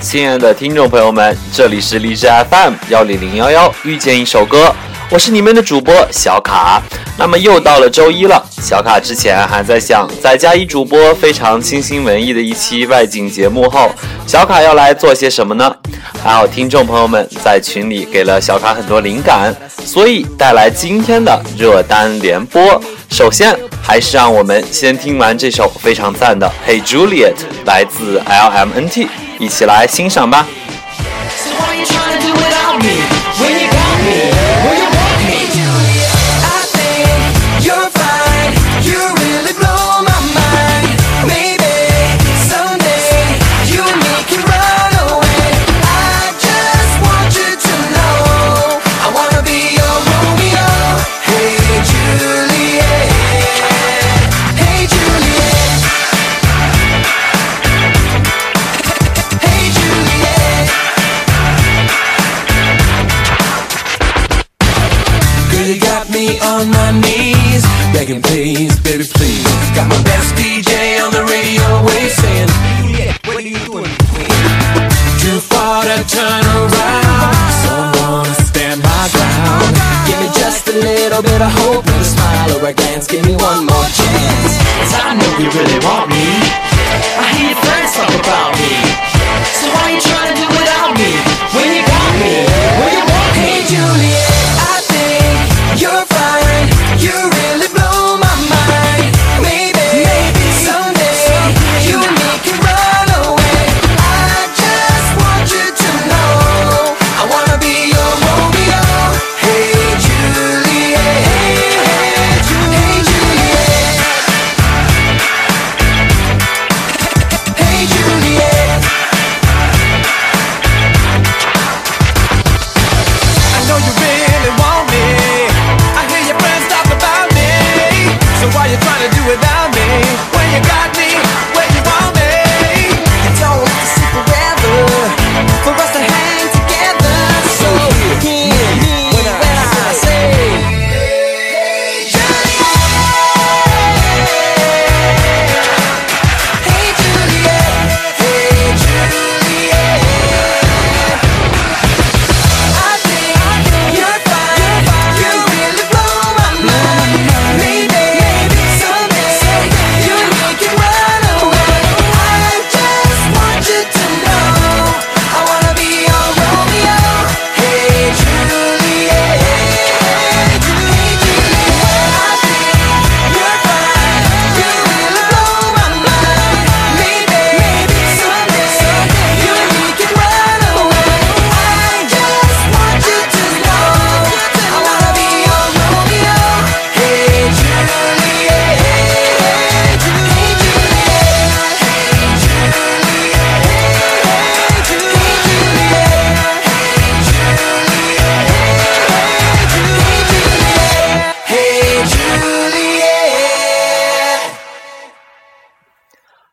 亲爱的听众朋友们，这里是荔枝 FM 幺零零幺幺，遇见一首歌，我是你们的主播小卡。那么又到了周一了，小卡之前还在想，在嘉一主播非常清新文艺的一期外景节目后，小卡要来做些什么呢？还好听众朋友们在群里给了小卡很多灵感，所以带来今天的热单联播。首先，还是让我们先听完这首非常赞的《Hey Juliet》，来自 LMNT，一起来欣赏吧。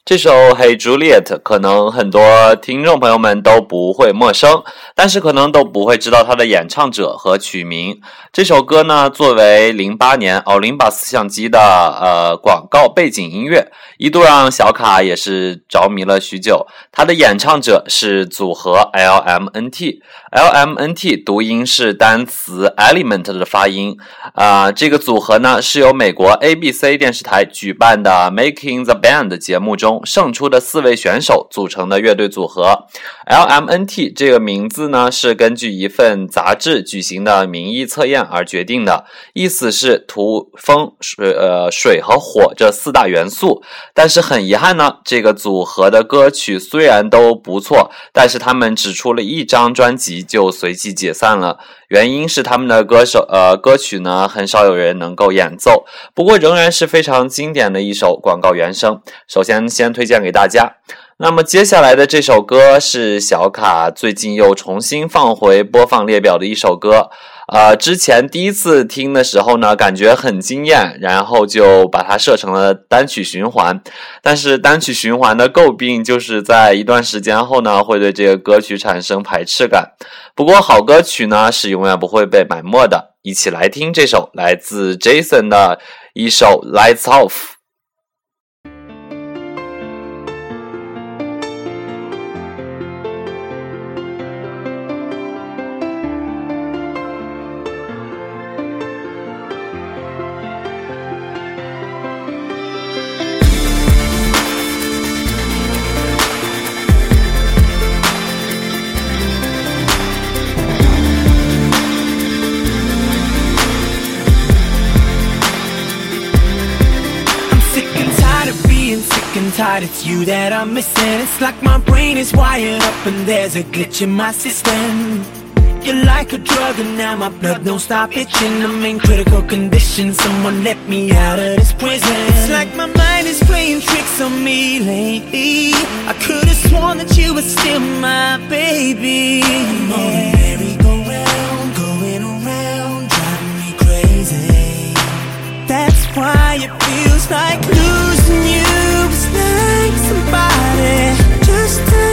这首《Hey Juliet》可能很多听众朋友们都不会陌生，但是可能都不会知道它的演唱者和曲名。这首歌呢，作为零八年奥林巴斯相机的呃广告背景音乐，一度让小卡也是着迷了许久。它的演唱者是组合 LMNT，LMNT 读音是单词 element 的发音。啊、这个组合呢是由美国 ABC 电视台举办的 Making the Band 节目中胜出的四位选手组成的乐队组合。LMNT 这个名字呢是根据一份杂志举行的民意测验而决定的，意思是土、风、水、呃水和火这四大元素。但是很遗憾呢，这个组合的歌曲虽然都不错，但是他们只出了一张专辑就随即解散了。原因是他们的歌手呃歌曲呢很少有人能够演奏，不过仍然是非常经典的一首广告原声。首先先推荐给大家。那么接下来的这首歌是小卡最近又重新放回播放列表的一首歌。呃，之前第一次听的时候呢，感觉很惊艳，然后就把它设成了单曲循环。但是单曲循环的诟病就是在一段时间后呢，会对这个歌曲产生排斥感。不过好歌曲呢是永远不会被埋没的。一起来听这首来自 Jason 的一首《Lights Off》。Tight, it's you that I'm missing. It's like my brain is wired up and there's a glitch in my system. You're like a drug and now my blood don't stop itching. I'm in critical condition, someone let me out of this prison. It's like my mind is playing tricks on me lately. I could've sworn that you were still my baby. I'm on a merry-go-round, going around, driving me crazy. That's why it feels like losing you like somebody just turn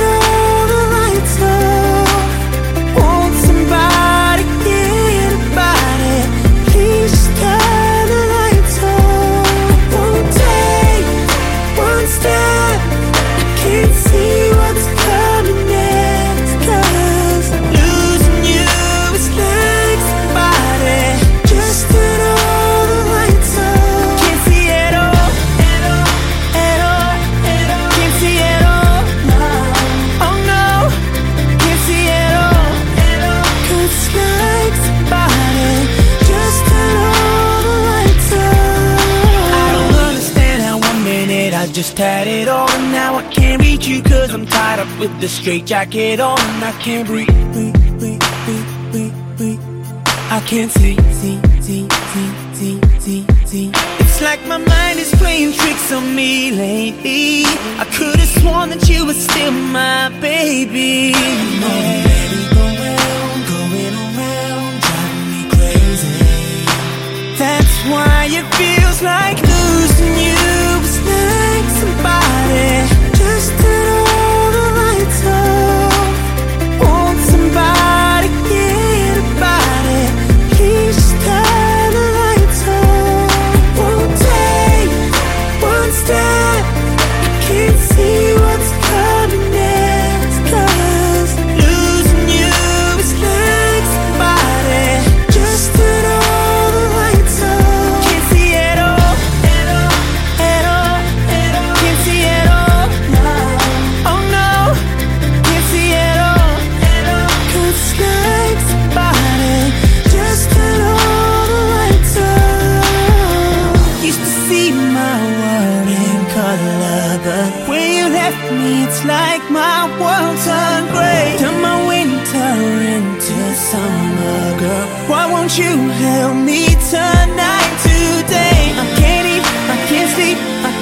the straight jacket on. I can't breathe, breathe, breathe, breathe, breathe, breathe. I can't see, see, see, see, see, see, see. It's like my mind is playing tricks on me lately. I could have sworn that you were still my baby. I'm a going around, driving me crazy. That's why it feels like losing you is like somebody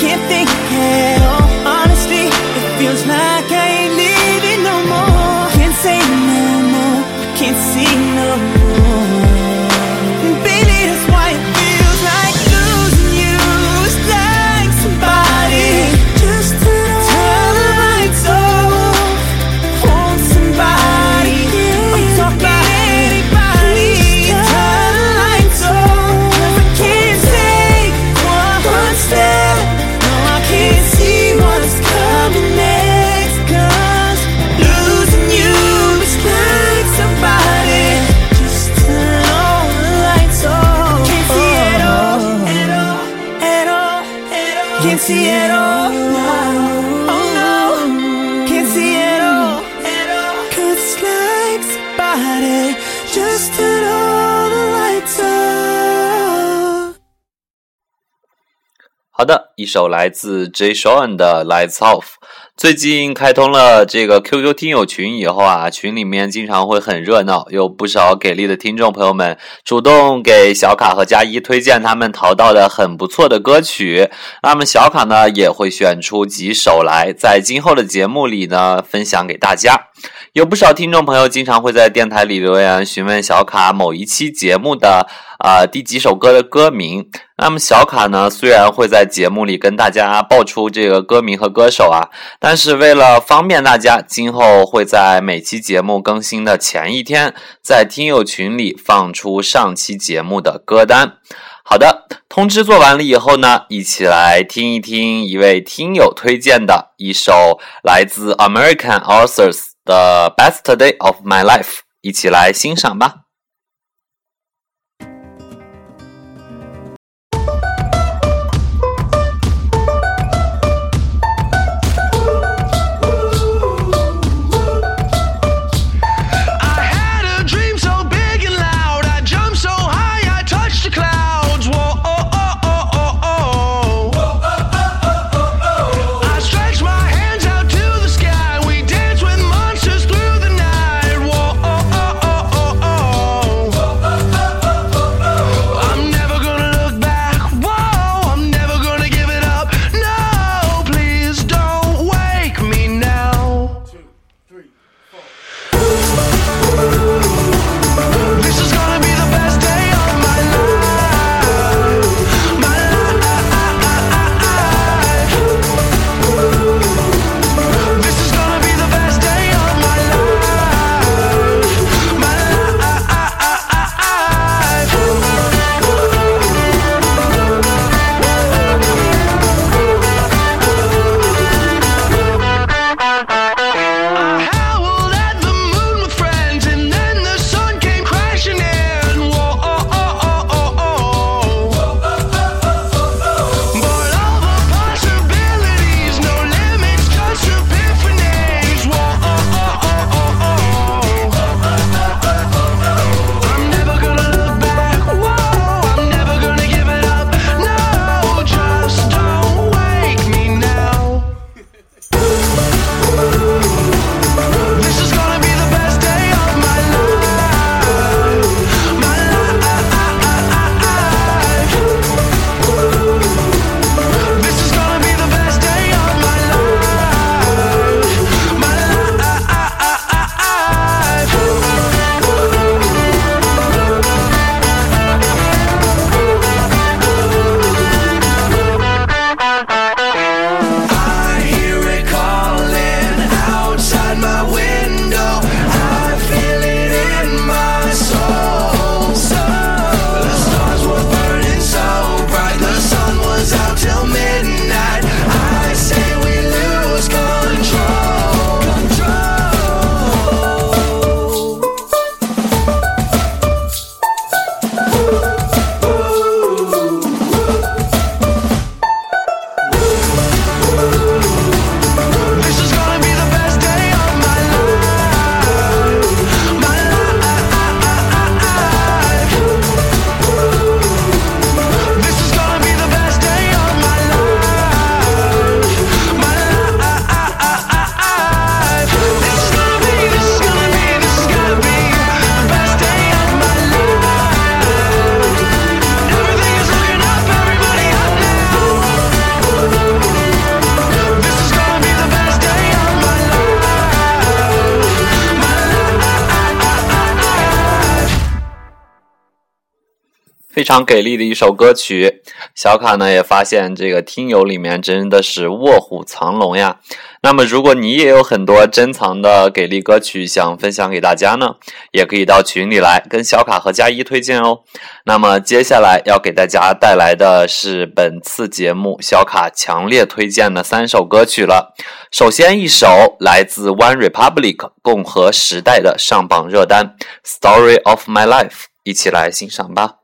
can't think. 好的，一首来自 J. Sean 的《Lights Off》。最近开通了这个 QQ 听友群以后啊，群里面经常会很热闹，有不少给力的听众朋友们主动给小卡和佳一推荐他们淘到的很不错的歌曲。那么小卡呢也会选出几首来，在今后的节目里呢分享给大家。有不少听众朋友经常会在电台里留言询问小卡某一期节目的啊、第几首歌的歌名。那么小卡呢，虽然会在节目里跟大家报出这个歌名和歌手啊，但是为了方便大家，今后会在每期节目更新的前一天，在听友群里放出上期节目的歌单。好的，通知做完了以后呢，一起来听一听一位听友推荐的一首来自 American Authors 的《Best Day of My Life》，一起来欣赏吧。非常给力的一首歌曲。小卡呢也发现这个听友里面真的是卧虎藏龙呀。那么如果你也有很多珍藏的给力歌曲想分享给大家呢，也可以到群里来跟小卡和佳一推荐哦。那么接下来要给大家带来的是本次节目小卡强烈推荐的三首歌曲了。首先一首来自 One Republic 共和时代的上榜热单《Story of My Life》，一起来欣赏吧。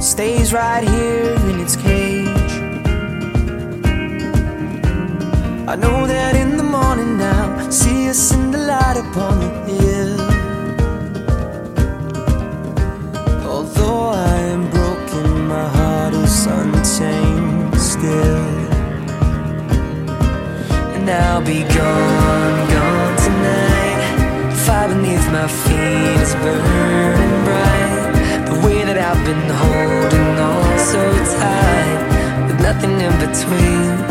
stays right here in its cage. I know that in the morning now, see us in the light upon the hill. Although I am broken, my heart is untamed still. And I'll be gone, gone tonight. Fire beneath my feet is burning I've been holding on so tight, with nothing in between.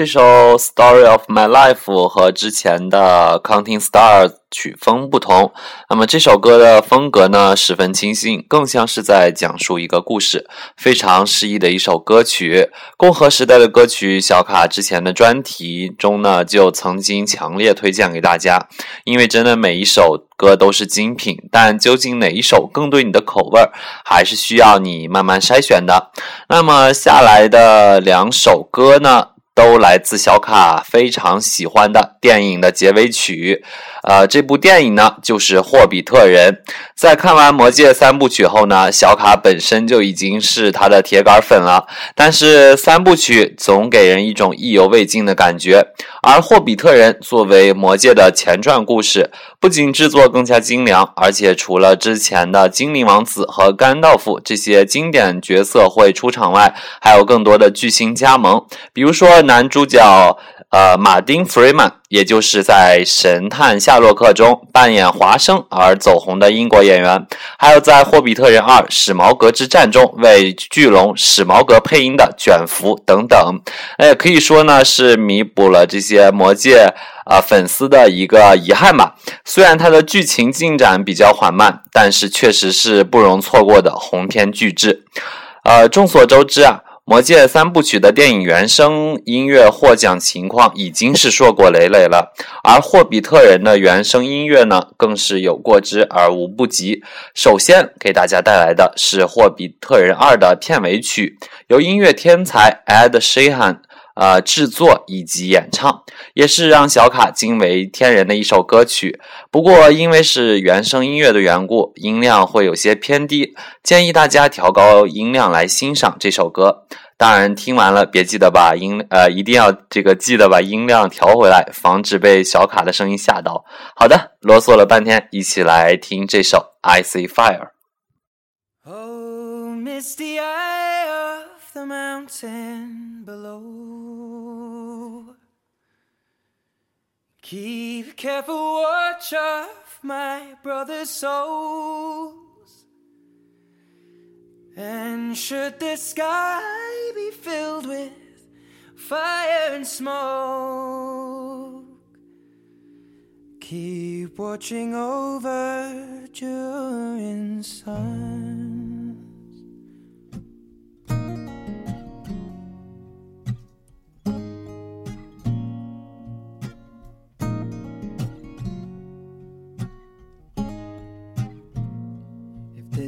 这首《Story of My Life》和之前的《Counting Stars》曲风不同，那么这首歌的风格呢十分清新，更像是在讲述一个故事，非常诗意的一首歌曲。共和时代的歌曲，小卡之前的专题中呢就曾经强烈推荐给大家，因为真的每一首歌都是精品，但究竟哪一首更对你的口味儿，还是需要你慢慢筛选的。那么下来的两首歌呢？都来自小卡非常喜欢的电影的结尾曲，呃，这部电影呢就是《霍比特人》。在看完《魔戒》三部曲后呢，小卡本身就已经是他的铁杆粉了。但是三部曲总给人一种意犹未尽的感觉，而《霍比特人》作为《魔戒》的前传故事，不仅制作更加精良，而且除了之前的精灵王子和甘道夫这些经典角色会出场外，还有更多的巨星加盟，比如说。男主角呃，马丁·弗瑞曼，也就是在《神探夏洛克》中扮演华生而走红的英国演员，还有在《霍比特人二：史矛革之战》中为巨龙史矛革配音的卷福等等，哎，可以说呢是弥补了这些魔戒啊粉丝的一个遗憾吧。虽然它的剧情进展比较缓慢，但是确实是不容错过的鸿篇巨制。呃，众所周知啊。《魔戒》三部曲的电影原声音乐获奖情况已经是硕果累累了，而《霍比特人》的原声音乐呢，更是有过之而无不及。首先给大家带来的是《霍比特人二》的片尾曲，由音乐天才 Ed Sheeran。呃，制作以及演唱也是让小卡惊为天人的一首歌曲。不过，因为是原声音乐的缘故，音量会有些偏低，建议大家调高音量来欣赏这首歌。当然，听完了别记得把音呃，一定要这个记得把音量调回来，防止被小卡的声音吓到。好的，啰嗦了半天，一起来听这首《I See Fire》。Oh, misty eye of the mountain Keep careful watch of my brother's souls. And should the sky be filled with fire and smoke, keep watching over during suns.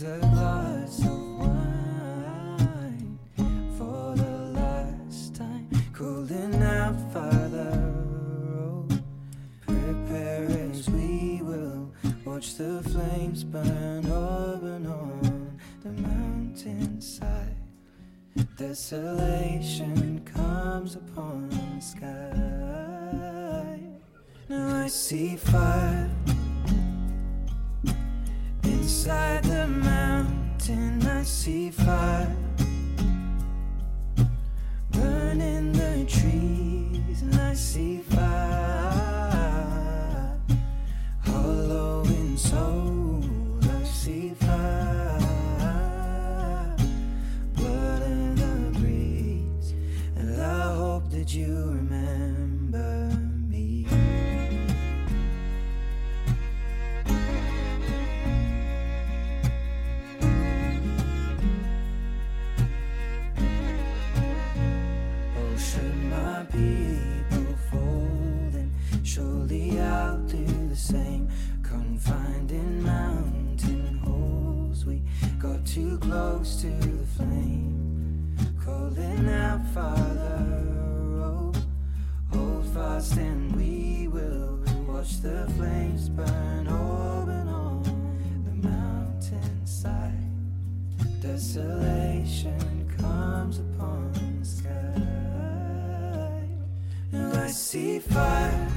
Jesus. See fire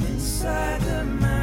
inside the mountain.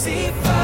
See fire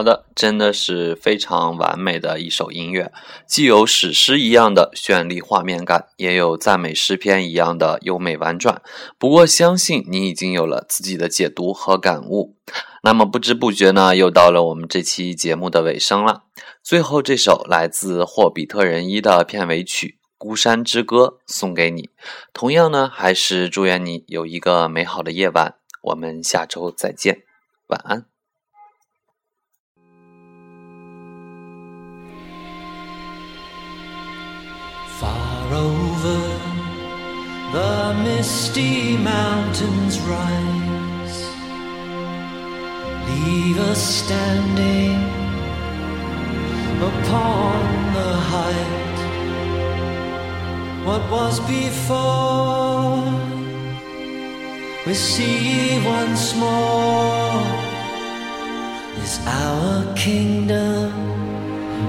好的，真的是非常完美的一首音乐，既有史诗一样的绚丽画面感，也有赞美诗篇一样的优美婉转。不过，相信你已经有了自己的解读和感悟。那么，不知不觉呢，又到了我们这期节目的尾声了。最后，这首来自《霍比特人一》的片尾曲《孤山之歌》送给你。同样呢，还是祝愿你有一个美好的夜晚。我们下周再见，晚安。Over the misty mountains rise, leave us standing upon the height. What was before, we see once more. Is our kingdom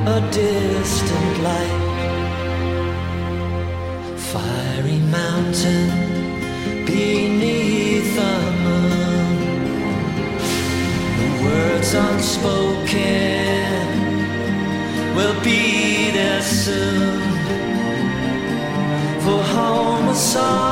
a distant light? Fiery mountain beneath the moon. The words unspoken will be there soon. For home a song